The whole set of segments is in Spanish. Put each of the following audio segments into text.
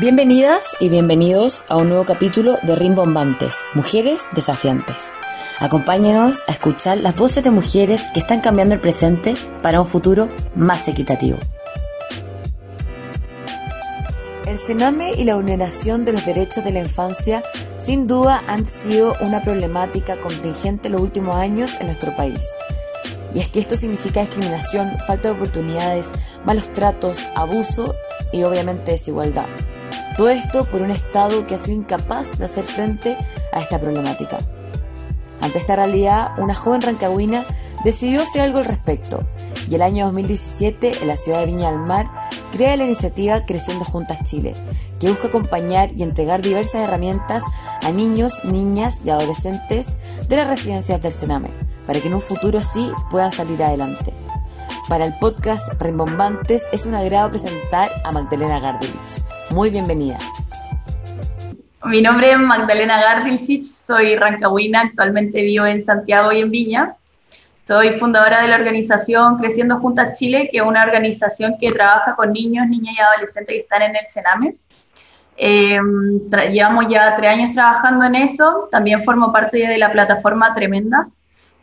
Bienvenidas y bienvenidos a un nuevo capítulo de Rimbombantes, Mujeres Desafiantes. Acompáñenos a escuchar las voces de mujeres que están cambiando el presente para un futuro más equitativo. El cename y la vulneración de los derechos de la infancia sin duda han sido una problemática contingente en los últimos años en nuestro país. Y es que esto significa discriminación, falta de oportunidades, malos tratos, abuso y obviamente desigualdad. Todo esto por un Estado que ha sido incapaz de hacer frente a esta problemática. Ante esta realidad, una joven rancagüina decidió hacer algo al respecto y el año 2017 en la ciudad de Viña del Mar crea la iniciativa Creciendo Juntas Chile, que busca acompañar y entregar diversas herramientas a niños, niñas y adolescentes de las residencias del Sename, para que en un futuro así puedan salir adelante. Para el podcast Rimbombantes es un agrado presentar a Magdalena Gardelich. Muy bienvenida. Mi nombre es Magdalena Gardilcich, soy rancagüina, actualmente vivo en Santiago y en Viña. Soy fundadora de la organización Creciendo Juntas Chile, que es una organización que trabaja con niños, niñas y adolescentes que están en el Sename. Eh, llevamos ya tres años trabajando en eso. También formo parte de la plataforma Tremendas,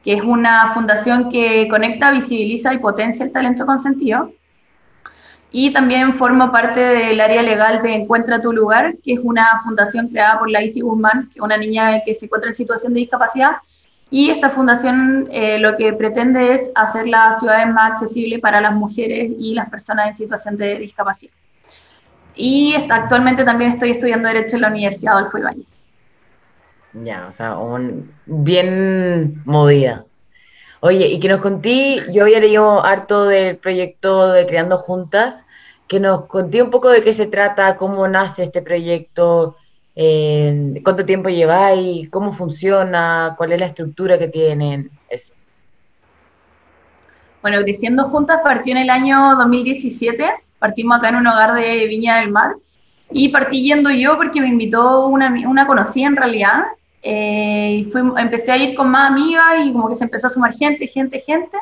que es una fundación que conecta, visibiliza y potencia el talento consentido. Y también formo parte del área legal de Encuentra tu lugar, que es una fundación creada por la Isi Guzmán, que es una niña que se encuentra en situación de discapacidad. Y esta fundación eh, lo que pretende es hacer las ciudades más accesibles para las mujeres y las personas en situación de discapacidad. Y actualmente también estoy estudiando Derecho en la Universidad Adolfo Ibáñez. Ya, o sea, bien movida. Oye, y que nos conté, yo había leído harto del proyecto de Creando Juntas, que nos conté un poco de qué se trata, cómo nace este proyecto, eh, cuánto tiempo lleváis, cómo funciona, cuál es la estructura que tienen, eso. Bueno, Creciendo Juntas partió en el año 2017, partimos acá en un hogar de Viña del Mar, y partí yendo yo porque me invitó una, una conocida en realidad, eh, y empecé a ir con más amigas y como que se empezó a sumar gente, gente, gente.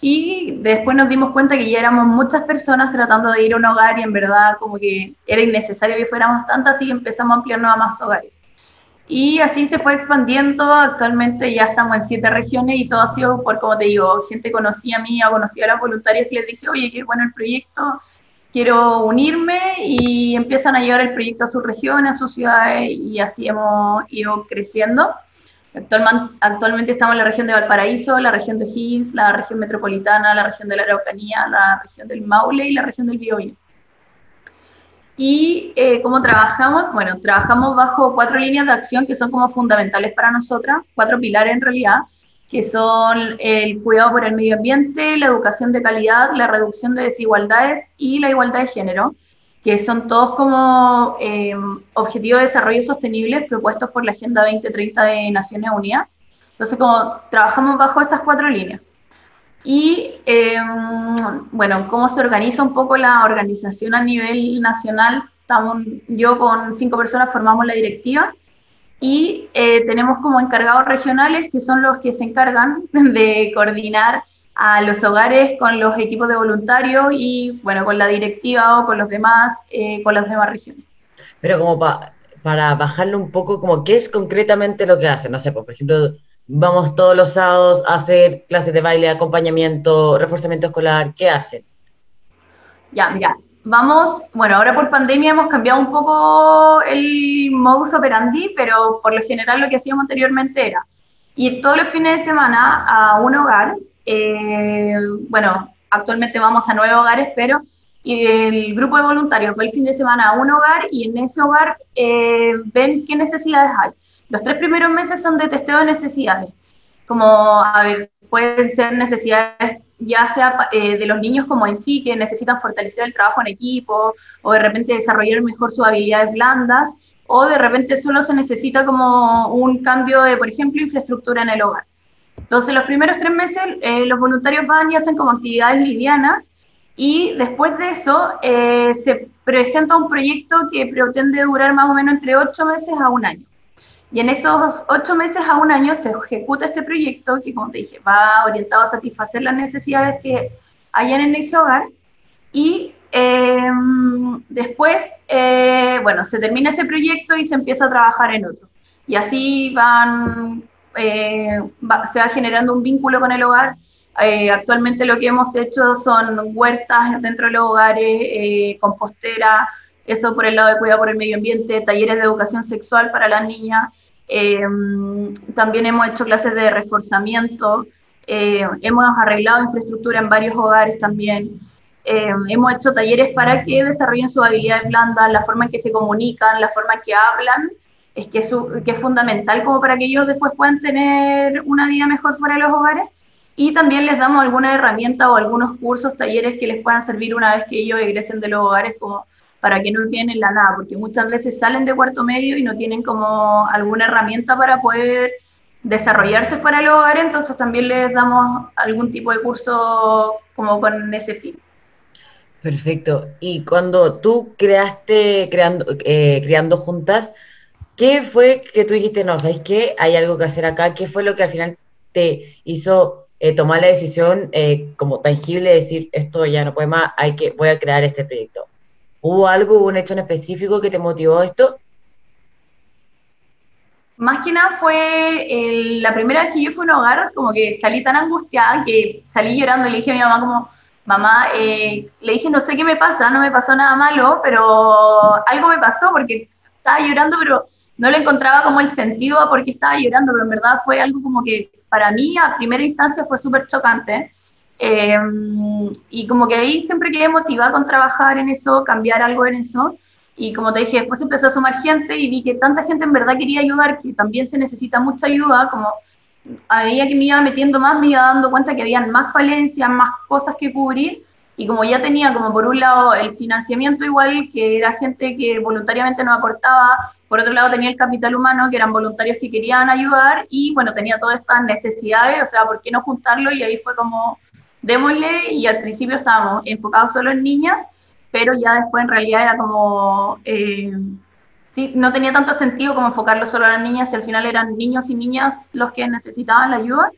Y después nos dimos cuenta que ya éramos muchas personas tratando de ir a un hogar y en verdad como que era innecesario que fuéramos tantas, y empezamos a ampliarnos a más hogares. Y así se fue expandiendo, actualmente ya estamos en siete regiones y todo ha sido por, como te digo, gente conocida mía o conocida a las voluntarias que les dice, oye, qué bueno el proyecto, quiero unirme y empiezan a llevar el proyecto a sus regiones, a sus ciudades y así hemos ido creciendo. Actualmente estamos en la región de Valparaíso, la región de Higgins, la región metropolitana, la región de la Araucanía, la región del Maule y la región del Biobío. ¿Y eh, cómo trabajamos? Bueno, trabajamos bajo cuatro líneas de acción que son como fundamentales para nosotras, cuatro pilares en realidad, que son el cuidado por el medio ambiente, la educación de calidad, la reducción de desigualdades y la igualdad de género, que son todos como eh, objetivos de desarrollo sostenible propuestos por la Agenda 2030 de Naciones Unidas. Entonces, como trabajamos bajo esas cuatro líneas. Y, eh, bueno, cómo se organiza un poco la organización a nivel nacional. Estamos, yo con cinco personas formamos la directiva y eh, tenemos como encargados regionales que son los que se encargan de coordinar a los hogares con los equipos de voluntarios y bueno, con la directiva o con los demás, eh, con las demás regiones. Pero como para bajarlo un poco, como qué es concretamente lo que hacen, no sé, pues, por ejemplo, vamos todos los sábados a hacer clases de baile, acompañamiento, reforzamiento escolar, ¿qué hacen? Ya, mira, vamos, bueno, ahora por pandemia hemos cambiado un poco el modus operandi, pero por lo general lo que hacíamos anteriormente era ir todos los fines de semana a un hogar. Eh, bueno, actualmente vamos a nueve hogares, pero el grupo de voluntarios va el fin de semana a un hogar y en ese hogar eh, ven qué necesidades hay. Los tres primeros meses son de testeo de necesidades, como, a pueden ser necesidades ya sea eh, de los niños como en sí, que necesitan fortalecer el trabajo en equipo, o de repente desarrollar mejor sus habilidades blandas, o de repente solo se necesita como un cambio de, por ejemplo, infraestructura en el hogar. Entonces, los primeros tres meses eh, los voluntarios van y hacen como actividades livianas, y después de eso eh, se presenta un proyecto que pretende durar más o menos entre ocho meses a un año. Y en esos ocho meses a un año se ejecuta este proyecto que, como te dije, va orientado a satisfacer las necesidades que hayan en ese hogar. Y em, después, eh, bueno, se termina ese proyecto y se empieza a trabajar en otro. Y así van, eh, se va generando un vínculo con el hogar. Eh, actualmente lo que hemos hecho son huertas dentro de los hogares, eh, compostera, eso por el lado de cuidado por el medio ambiente, talleres de educación sexual para las niñas. también hemos hecho clases de reforzamiento, hemos arreglado infraestructura en varios hogares también. hemos hecho talleres para que desarrollen sus habilidades blandas, la forma en que se comunican, la forma en que hablan es que es, fundamental como para que ellos después puedan tener una vida mejor fuera de los hogares. Y también les damos alguna herramienta o algunos cursos, talleres que les puedan servir una vez que ellos egresen de los hogares como para que no queden en la nada, porque muchas veces salen de cuarto medio y no tienen como alguna herramienta para poder desarrollarse fuera del hogar, entonces también les damos algún tipo de curso como con ese fin. Perfecto. Y cuando tú creaste creando, eh, Creando Juntas, ¿Qué fue que tú dijiste, no, ¿sabes qué? Hay algo que hacer acá. ¿Qué fue lo que al final te hizo eh, tomar la decisión eh, como tangible de decir, esto ya no puede más, hay que, voy a crear este proyecto? ¿Hubo algo, un hecho en específico que te motivó esto? Más que nada fue la primera vez que yo fui a un hogar, como que salí tan angustiada que salí llorando y le dije a mi mamá como, mamá, eh, le dije, no sé qué me pasa, no me pasó nada malo, pero algo me pasó porque estaba llorando, pero no le encontraba como el sentido a por qué estaba llorando, pero en verdad fue algo como que para mí a primera instancia fue súper chocante. Eh, y como que ahí siempre quedé motivada con trabajar en eso, cambiar algo en eso. Y como te dije, después empezó a sumar gente y vi que tanta gente en verdad quería ayudar, que también se necesita mucha ayuda, como a medida que me iba metiendo más, me iba dando cuenta que habían más falencias, más cosas que cubrir. Y como ya tenía como por un lado el financiamiento igual, que era gente que voluntariamente nos aportaba, por otro lado tenía el capital humano, que eran voluntarios que querían ayudar, y bueno, tenía todas estas necesidades, o sea, ¿por qué no juntarlo? Y ahí fue como, démosle, y al principio estábamos enfocados solo en niñas, pero ya después en realidad era como, eh, sí, no tenía tanto sentido como enfocarlo solo a las niñas, y al final eran niños y niñas los que necesitaban la ayuda.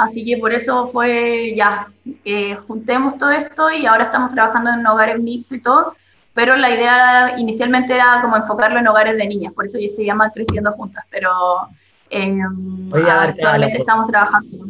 Así que por eso fue ya, eh, juntemos todo esto y ahora estamos trabajando en hogares mixtos y todo, pero la idea inicialmente era como enfocarlo en hogares de niñas, por eso ya se llama Creciendo Juntas, pero eh, actualmente estamos trabajando.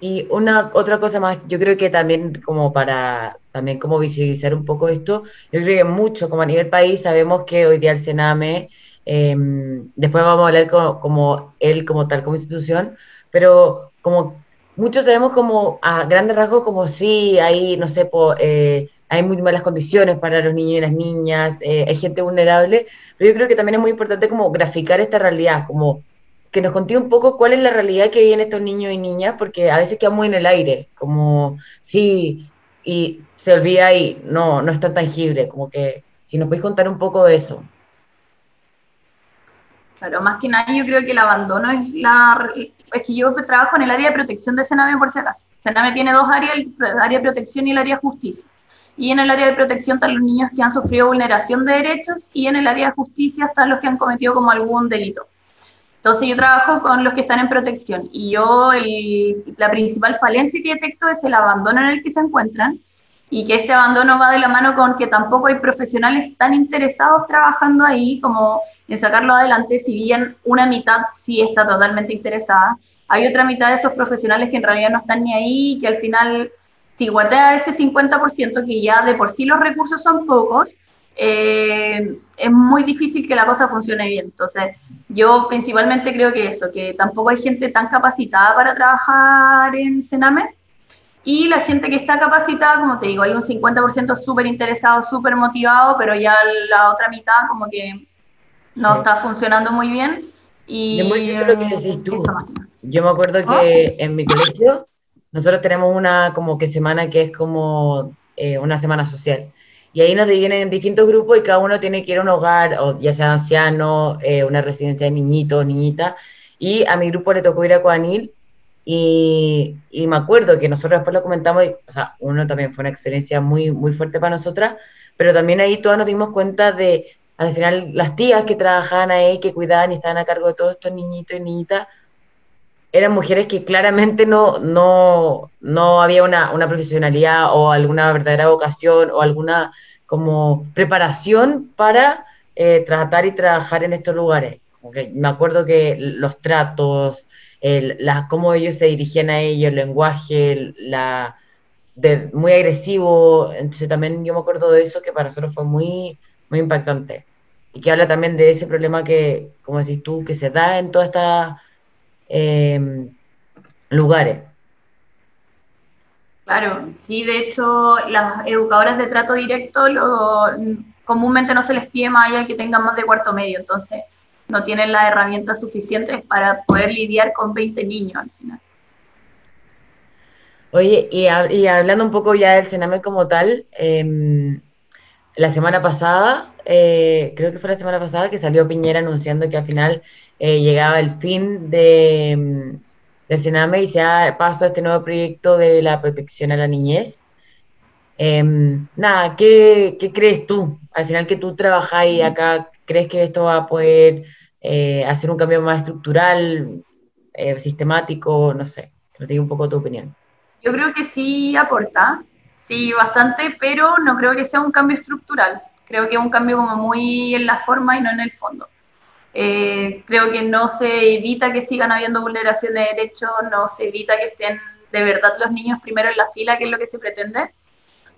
Y una otra cosa más, yo creo que también como para también como visibilizar un poco esto, yo creo que mucho, como a nivel país, sabemos que hoy día el Sename, em, después vamos a hablar como, como él como tal, como institución, pero como muchos sabemos como a grandes rasgos como sí, hay, no sé, eh, hay muy malas condiciones para los niños y las niñas, eh, hay gente vulnerable, pero yo creo que también es muy importante como graficar esta realidad, como que nos conté un poco cuál es la realidad que viven estos niños y niñas, porque a veces queda muy en el aire, como sí, y se olvida y no, no es tan tangible, como que si nos podéis contar un poco de eso. Claro, más que nada yo creo que el abandono es la... Es que yo trabajo en el área de protección de Sename por si acaso. Sename tiene dos áreas, el área de protección y el área de justicia y en el área de protección están los niños que han sufrido vulneración de derechos y en el área de justicia están los que han cometido como algún delito. Entonces yo trabajo con los que están en protección y yo la principal falencia que detecto es el abandono en el que se encuentran y que este abandono va de la mano con que tampoco hay profesionales tan interesados trabajando ahí como en sacarlo adelante, si bien una mitad sí está totalmente interesada, hay otra mitad de esos profesionales que en realidad no están ni ahí, que al final si guatea ese 50%, que ya de por sí los recursos son pocos, eh, es muy difícil que la cosa funcione bien. Entonces, yo principalmente creo que eso, que tampoco hay gente tan capacitada para trabajar en Sename. Y la gente que está capacitada, como te digo, hay un 50% súper interesado, súper motivado, pero ya la otra mitad como que no está funcionando muy bien. Y es muy cierto lo que decís tú. Yo me acuerdo que en mi colegio nosotros tenemos una como que semana que es como eh, una semana social. Y ahí nos dividen en distintos grupos y cada uno tiene que ir a un hogar, o ya sea anciano, eh, una residencia de niñitos, niñitas. Y a mi grupo le tocó ir a Coanil y, y, me acuerdo que nosotros después lo comentamos, y, o sea, uno también fue una experiencia muy, muy fuerte para nosotras, pero también ahí todas nos dimos cuenta de, al final, las tías que trabajaban ahí, que cuidaban y estaban a cargo de todos estos niñitos y niñitas, eran mujeres que claramente no, no, no había una, una, profesionalidad o alguna verdadera vocación o alguna como preparación para eh, tratar y trabajar en estos lugares. me acuerdo que los tratos, el, cómo ellos se dirigían a ellos, el lenguaje, la, de, muy agresivo. Entonces también yo me acuerdo de eso que para nosotros fue muy, muy impactante. Y que habla también de ese problema que, como decís tú, que se da en todos estos eh, lugares. Claro, sí, de hecho, las educadoras de trato directo lo, comúnmente no se les pide más allá que tengan más de cuarto medio, entonces no tienen las herramientas suficientes para poder lidiar con 20 niños al final. Oye, y, hablando un poco ya del Sename como tal, em, la semana pasada, eh, creo que fue la semana pasada que salió Piñera anunciando que al final eh, llegaba el fin de, em, del Sename y se ha pasado este nuevo proyecto de la protección a la niñez. Em, nada, ¿qué, crees tú? Al final que tú trabajas y acá, ¿crees que esto va a poder eh, hacer un cambio más estructural, sistemático? No sé, te digo un poco tu opinión. Yo creo que sí aporta, sí, bastante, pero no creo que sea un cambio estructural. Creo que es un cambio como muy en la forma y no en el fondo. Eh, creo que no se evita que sigan habiendo vulneraciones de derechos, no se evita que estén de verdad los niños primero en la fila, que es lo que se pretende,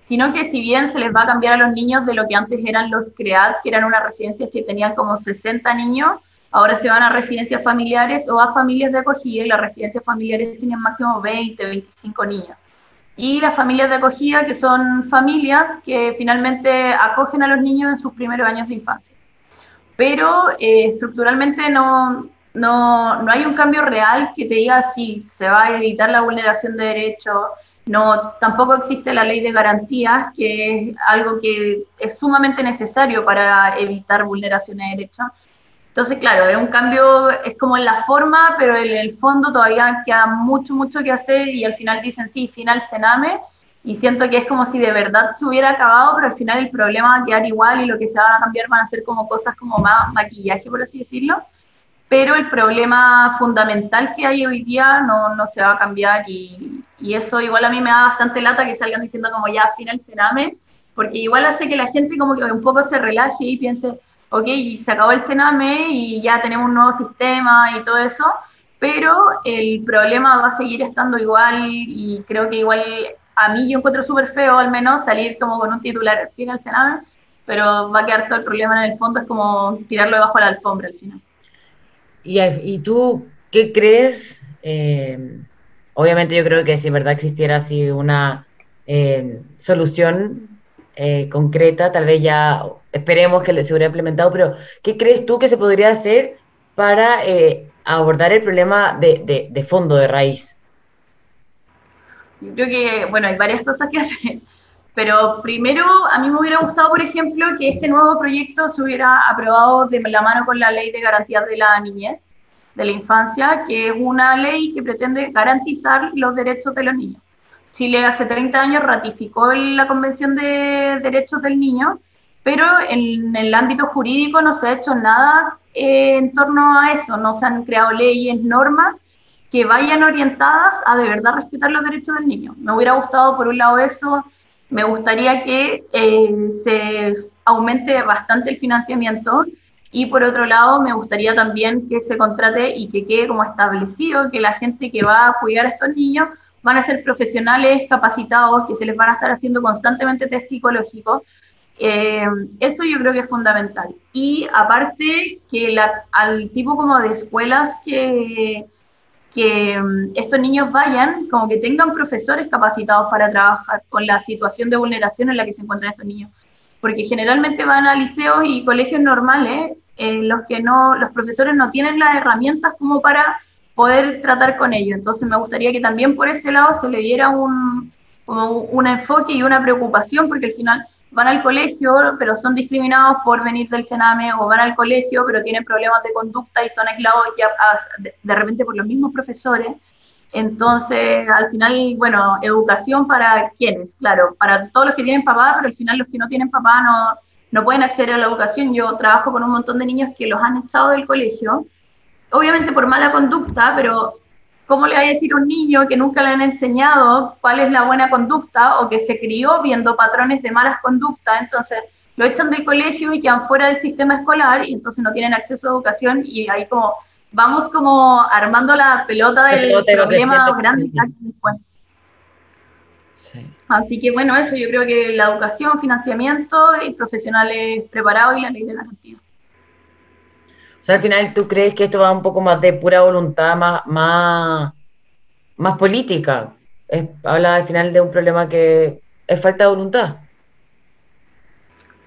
sino que si bien se les va a cambiar a los niños de lo que antes eran los CREAD, que eran unas residencias que tenían como 60 niños, Ahora se van a residencias familiares o a familias de acogida y las residencias familiares tienen máximo 20, 25 niños. Y las familias de acogida, que son familias que finalmente acogen a los niños en sus primeros años de infancia. Pero eh, estructuralmente no, no, no, hay un cambio real que te diga si se va a evitar la vulneración de derechos. No, tampoco existe la ley de garantías, que es algo que es sumamente necesario para evitar vulneraciones de derechos. Entonces, claro, es un cambio, es como en la forma, pero en el fondo todavía queda mucho, mucho que hacer y al final dicen, sí, final Sename, y siento que es como si de verdad se hubiera acabado, pero al final el problema va a quedar igual y lo que se van a cambiar van a ser como cosas como más maquillaje, por así decirlo, pero el problema fundamental que hay hoy día no, no se va a cambiar y, y, eso igual a mí me da bastante lata que salgan diciendo como ya final Sename, porque igual hace que la gente como que un poco se relaje y piense, ok, se acabó el Sename y ya tenemos un nuevo sistema y todo eso, pero el problema va a seguir estando igual y creo que igual a mí yo encuentro súper feo al menos salir como con un titular al final Sename, pero va a quedar todo el problema en el fondo, es como tirarlo debajo de la alfombra al final. ¿Y, tú qué crees? Eh, obviamente yo creo que si en verdad existiera así una eh, solución eh, concreta, tal vez ya esperemos que se hubiera implementado, pero ¿qué crees tú que se podría hacer para abordar el problema de, fondo, de raíz? Yo creo que, bueno, hay varias cosas que hacer, pero primero a mí me hubiera gustado, por ejemplo, que este nuevo proyecto se hubiera aprobado de la mano con la ley de garantías de la niñez, de la infancia, que es una ley que pretende garantizar los derechos de los niños. Chile hace 30 años ratificó la Convención de Derechos del Niño, pero en el ámbito jurídico no se ha hecho nada eh, en torno a eso, no se han creado leyes, normas que vayan orientadas a de verdad respetar los derechos del niño. Me hubiera gustado, por un lado, eso, me gustaría que eh, se aumente bastante el financiamiento y por otro lado, me gustaría también que se contrate y que quede como establecido que la gente que va a cuidar a estos niños van a ser profesionales capacitados que se les van a estar haciendo constantemente test psicológicos. Eh, eso yo creo que es fundamental. Y aparte que la, al tipo como de escuelas que, que mm, estos niños vayan, como que tengan profesores capacitados para trabajar con la situación de vulneración en la que se encuentran estos niños. Porque generalmente van a liceos y colegios normales en los que no, los profesores no tienen las herramientas como para poder tratar con ellos. Entonces me gustaría que también por ese lado se le diera un, un enfoque y una preocupación, porque al final van al colegio, pero son discriminados por venir del Sename, o van al colegio, pero tienen problemas de conducta y son aislados ya de repente por los mismos profesores. Entonces, al final, bueno, educación para quienes, claro, para todos los que tienen papá, pero al final los que no tienen papá no, no pueden acceder a la educación. Yo trabajo con un montón de niños que los han echado del colegio obviamente por mala conducta, pero ¿cómo le va a decir a un niño que nunca le han enseñado cuál es la buena conducta o que se crió viendo patrones de malas conductas? Entonces, lo echan del colegio y quedan fuera del sistema escolar y entonces no tienen acceso a educación y ahí como vamos como armando la pelota del problema grande que después. Así que bueno, eso yo creo que la educación, financiamiento y profesionales preparados y la ley de garantía. Sea, al final tú crees que esto va un poco más de pura voluntad, más, más, más política. habla al final de un problema que es falta de voluntad.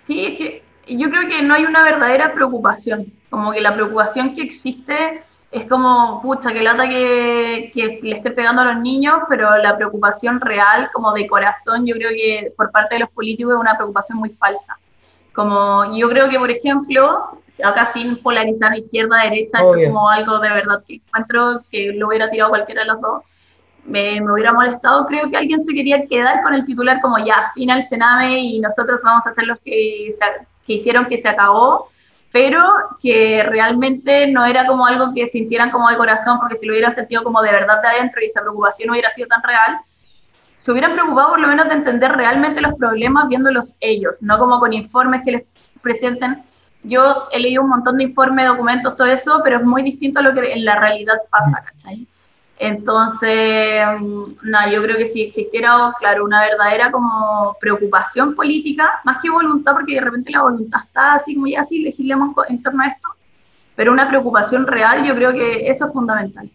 Sí, es que yo creo que no hay una verdadera preocupación. Como que la preocupación que existe es como, pucha, que lata que, que, le esté pegando a los niños, pero la preocupación real, como de corazón, yo creo que por parte de los políticos es una preocupación muy falsa. Como yo creo que, por ejemplo, acá sin polarizar izquierda-derecha, como algo de verdad que encuentro que lo hubiera tirado cualquiera de los dos, me, me, hubiera molestado. Creo que alguien se quería quedar con el titular como ya, final Sename y nosotros vamos a ser los que, que hicieron que se acabó pero que realmente no era como algo que sintieran como de corazón, porque si lo hubieran sentido como de verdad de adentro y esa preocupación no hubiera sido tan real, se hubieran preocupado por lo menos de entender realmente los problemas viéndolos ellos, no como con informes que les presenten. Yo he leído un montón de informes, documentos, todo eso, pero es muy distinto a lo que en la realidad pasa, ¿cachai? Entonces, mm, nada, yo creo que si existiera, claro, una verdadera como preocupación política, más que voluntad, porque de repente la voluntad está así como ya así, legislemos en torno a esto, pero una preocupación real, yo creo que eso es fundamental.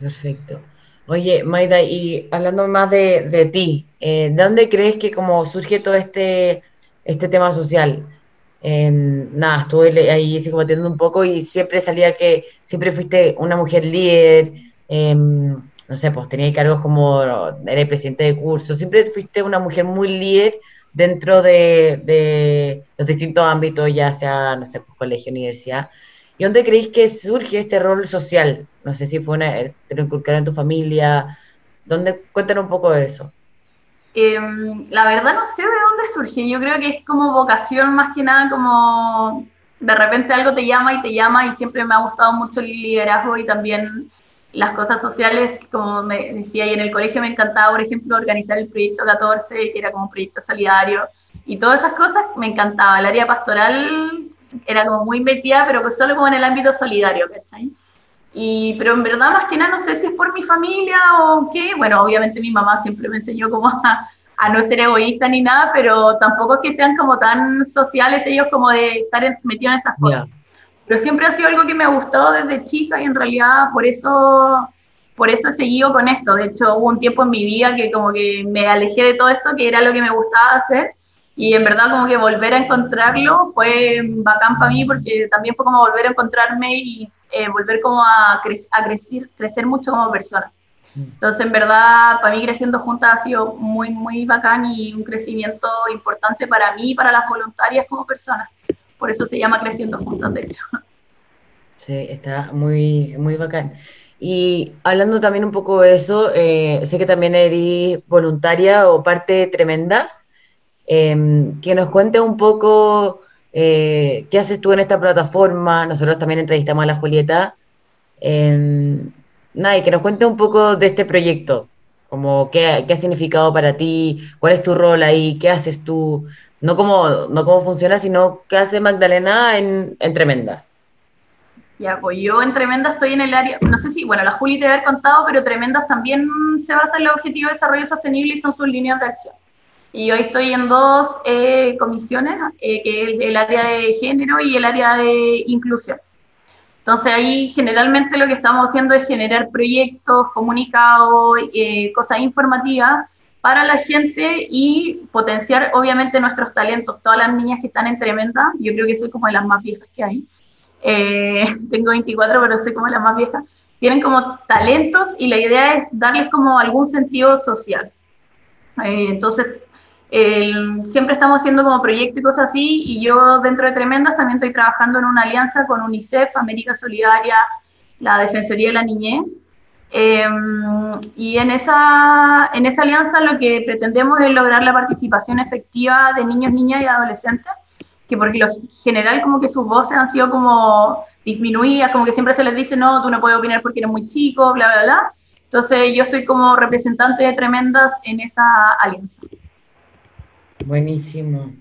Perfecto. Oye, Maida, y hablando más de, ti, eh, ¿de dónde crees que como surge todo este, este tema social? Nada, estuve ahí como un poco y siempre salía que siempre fuiste una mujer líder, Em, no sé, pues tenía cargos como, eres presidente de curso, siempre fuiste una mujer muy líder dentro de, los distintos ámbitos, ya sea, no sé, pues, colegio, universidad. ¿Y dónde creéis que surge este rol social? No sé si fue una, te lo inculcaron en tu familia, ¿dónde? Cuéntanos un poco de eso. Em, la verdad no sé de dónde surge, yo creo que es como vocación más que nada como de repente algo te llama y te llama y siempre me ha gustado mucho el liderazgo y también las cosas sociales, como me decía, y en el colegio me encantaba, por ejemplo, organizar el proyecto 14, que era como un proyecto solidario, y todas esas cosas me encantaba. El área pastoral era como muy metida, pero solo como en el ámbito solidario, ¿cachai? Y, pero en verdad, más que nada, no sé si es por mi familia o qué. Bueno, obviamente mi mamá siempre me enseñó como a, a no ser egoísta ni nada, pero tampoco es que sean como tan sociales ellos como de estar metidos en estas cosas pero siempre ha sido algo que me ha gustado desde chica y en realidad por eso, por eso he seguido con esto. De hecho, hubo un tiempo en mi vida que como que me alejé de todo esto, que era lo que me gustaba hacer, y en verdad como que volver a encontrarlo fue bacán para mí porque también fue como volver a encontrarme y eh, volver como a, a crecer, crecer mucho como persona. Entonces, en verdad, para mí creciendo juntas ha sido muy, muy bacán y un crecimiento importante para mí y para las voluntarias como personas por eso se llama Creciendo Juntos, de hecho. Sí, está muy, muy bacán. Y hablando también un poco de eso, eh, sé que también eres voluntaria o parte Tremendas. Em, que nos cuente un poco eh, qué haces tú en esta plataforma. Nosotros también entrevistamos a la Julieta. Em, nada, y que nos cuente un poco de este proyecto, como qué, ha significado para ti, cuál es tu rol ahí, qué haces tú, no cómo, no cómo funciona, sino qué hace Magdalena en, en Tremendas. Ya, pues yo en Tremendas estoy en el área, no sé si, bueno, la Juli te haber contado, pero Tremendas también se basa en el objetivo de desarrollo sostenible y son sus líneas de acción. Y hoy estoy en dos eh, comisiones, eh, que es el área de género y el área de inclusión. Entonces ahí generalmente lo que estamos haciendo es generar proyectos, comunicados, eh, cosas informativas para la gente y potenciar obviamente nuestros talentos. Todas las niñas que están en Tremenda, yo creo que soy como de las más viejas que hay, eh, tengo 24 pero soy como la más vieja, tienen como talentos y la idea es darles como algún sentido social. Eh, entonces, siempre estamos haciendo como proyectos y cosas así y yo dentro de Tremendas también estoy trabajando en una alianza con UNICEF, América Solidaria, la Defensoría de la Niñez, Em, y en esa, en esa alianza lo que pretendemos es lograr la participación efectiva de niños, niñas y adolescentes, que porque lo general como que sus voces han sido como disminuidas, como que siempre se les dice, no, tú no puedes opinar porque eres muy chico, bla, bla, bla. Entonces yo estoy como representante de Tremendas en esa alianza. Buenísimo.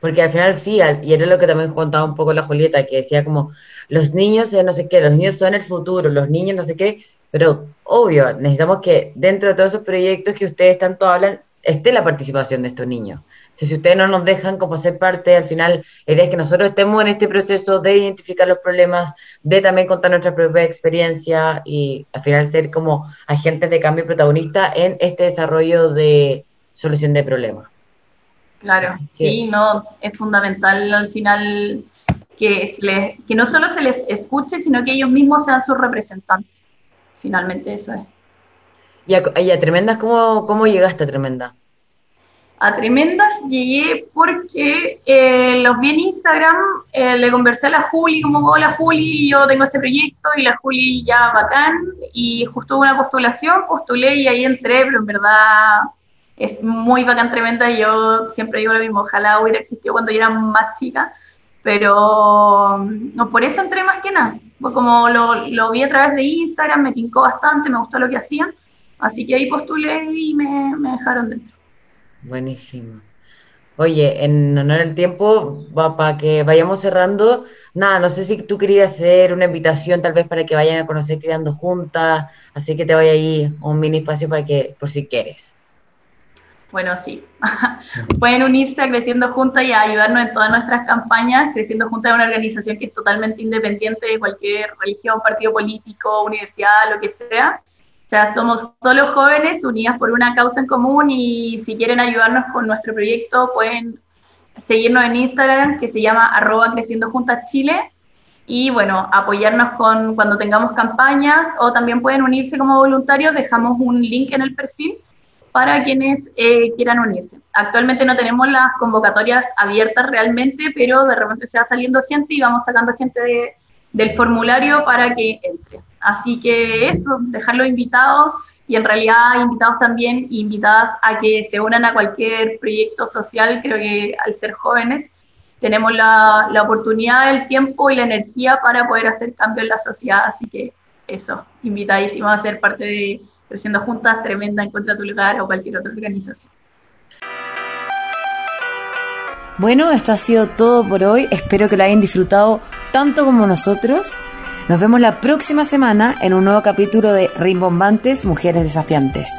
Porque al final sí, y era lo que también contaba un poco la Julieta, que decía como, los niños no sé qué, los niños son el futuro, los niños no sé qué, pero obvio, necesitamos que dentro de todos esos proyectos que ustedes tanto hablan, esté la participación de estos niños. Si, ustedes no nos dejan como ser parte, al final la idea es que nosotros estemos en este proceso de identificar los problemas, de también contar nuestra propia experiencia y al final ser como agentes de cambio protagonista en este desarrollo de solución de problemas. Claro, sí, no, es fundamental al final que, que no solo se les escuche, sino que ellos mismos sean sus representantes. Finalmente eso es. ¿Y a, Tremendas cómo, cómo llegaste a Tremenda? A Tremendas llegué porque eh, los vi en Instagram, eh, le conversé a la Juli, como, hola Juli, yo tengo este proyecto, y la Juli ya bacán, y justo hubo una postulación, postulé y ahí entré, pero en verdad es muy bacán, tremenda. Y yo siempre digo lo mismo, ojalá hubiera existido cuando yo era más chica, pero no, por eso entré más que nada. Pues como lo, lo, vi a través de Instagram, me tincó bastante, me gustó lo que hacían, así que ahí postulé y me, me dejaron dentro. Buenísimo. Oye, en honor al tiempo, para que vayamos cerrando, nada, no sé si tú querías hacer una invitación tal vez para que vayan a conocer Creando Juntas, así que te voy ahí un mini espacio para que, por si quieres. Bueno, sí. Pueden unirse a Creciendo Juntas y a ayudarnos en todas nuestras campañas. Creciendo Juntas es una organización que es totalmente independiente de cualquier religión, partido político, universidad, lo que sea. O sea, somos solo jóvenes unidas por una causa en común y si quieren ayudarnos con nuestro proyecto pueden seguirnos en Instagram que se llama arroba Creciendo Juntas Chile y bueno, apoyarnos con cuando tengamos campañas o también pueden unirse como voluntarios, dejamos un link en el perfil para quienes eh, quieran unirse. Actualmente no tenemos las convocatorias abiertas realmente, pero de repente se va saliendo gente y vamos sacando gente del formulario para que entre. Así que eso, dejarlos invitados y en realidad invitados también invitadas a que se unan a cualquier proyecto social. Creo que al ser jóvenes tenemos la, la oportunidad, el tiempo y la energía para poder hacer cambio en la sociedad. Así que eso, invitadísimos a ser parte de Creciendo Juntas, Tremenda, Encuentra tu lugar o cualquier otra organización. Bueno, esto ha sido todo por hoy. Espero que lo hayan disfrutado tanto como nosotros. Nos vemos la próxima semana en un nuevo capítulo de Rimbombantes Mujeres Desafiantes.